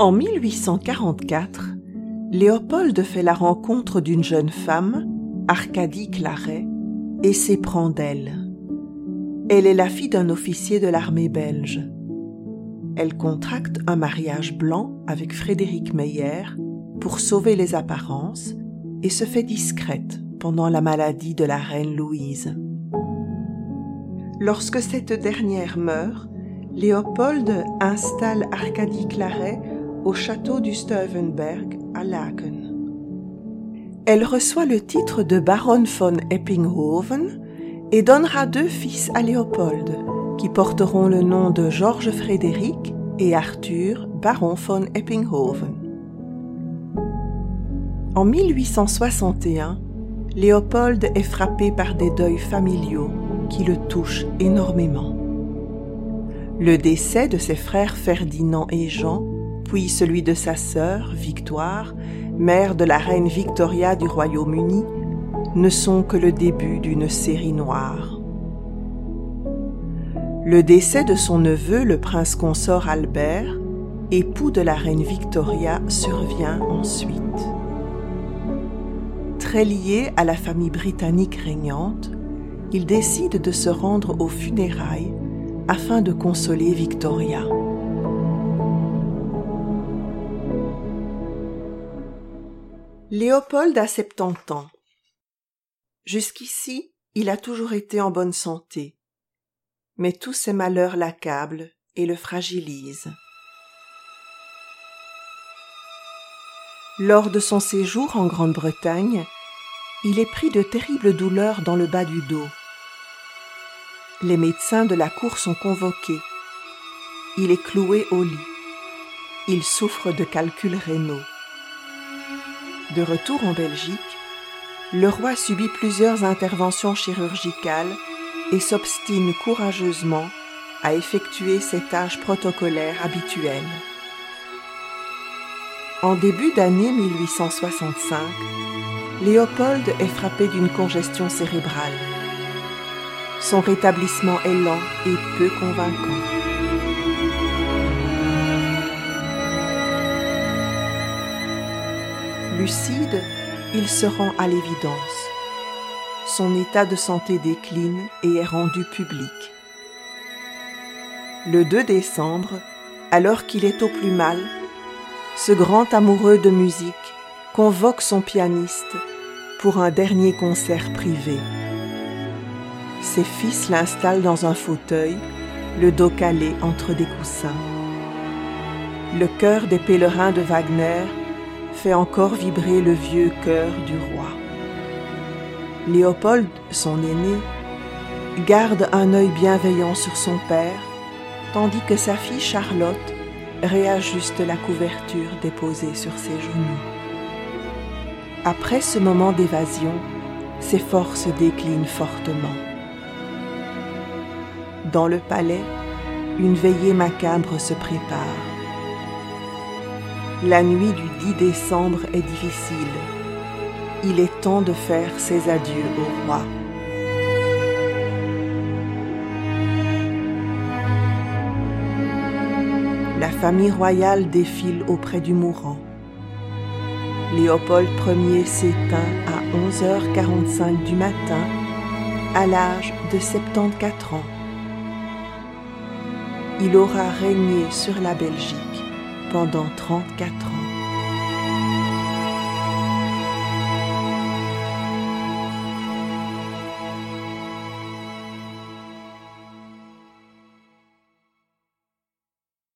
En 1844, Léopold fait la rencontre d'une jeune femme, Arcadie Claret, et s'éprend d'elle. Elle est la fille d'un officier de l'armée belge. Elle contracte un mariage blanc avec Frédéric Meyer pour sauver les apparences et se fait discrète pendant la maladie de la reine Louise. Lorsque cette dernière meurt, Léopold installe Arcadie Claret au château du Steuvenberg à Laken. Elle reçoit le titre de baronne von Eppinghoven et donnera deux fils à Léopold, qui porteront le nom de Georges Frédéric et Arthur, baron von Eppinghoven. En 1861, Léopold est frappé par des deuils familiaux qui le touchent énormément. Le décès de ses frères Ferdinand et Jean puis celui de sa sœur, Victoire, mère de la reine Victoria du Royaume-Uni, ne sont que le début d'une série noire. Le décès de son neveu, le prince consort Albert, époux de la reine Victoria, survient ensuite. Très lié à la famille britannique régnante, il décide de se rendre aux funérailles afin de consoler Victoria. Léopold a 70 ans. Jusqu'ici, il a toujours été en bonne santé. Mais tous ses malheurs l'accablent et le fragilisent. Lors de son séjour en Grande-Bretagne, il est pris de terribles douleurs dans le bas du dos. Les médecins de la cour sont convoqués. Il est cloué au lit. Il souffre de calculs rénaux. De retour en Belgique, le roi subit plusieurs interventions chirurgicales et s'obstine courageusement à effectuer ses tâches protocolaires habituelles. En début d'année 1865, Léopold est frappé d'une congestion cérébrale. Son rétablissement est lent et peu convaincant. Lucide, il se rend à l'évidence. Son état de santé décline et est rendu public. Le 2 décembre, alors qu'il est au plus mal, ce grand amoureux de musique convoque son pianiste pour un dernier concert privé. Ses fils l'installent dans un fauteuil, le dos calé entre des coussins. Le cœur des pèlerins de Wagner fait encore vibrer le vieux cœur du roi. Léopold, son aîné, garde un œil bienveillant sur son père, tandis que sa fille Charlotte réajuste la couverture déposée sur ses genoux. Après ce moment d'évasion, ses forces déclinent fortement. Dans le palais, une veillée macabre se prépare. La nuit du 10 décembre est difficile. Il est temps de faire ses adieux au roi. La famille royale défile auprès du mourant. Léopold Ier s'éteint à 11h45 du matin à l'âge de 74 ans. Il aura régné sur la Belgique pendant 34 ans.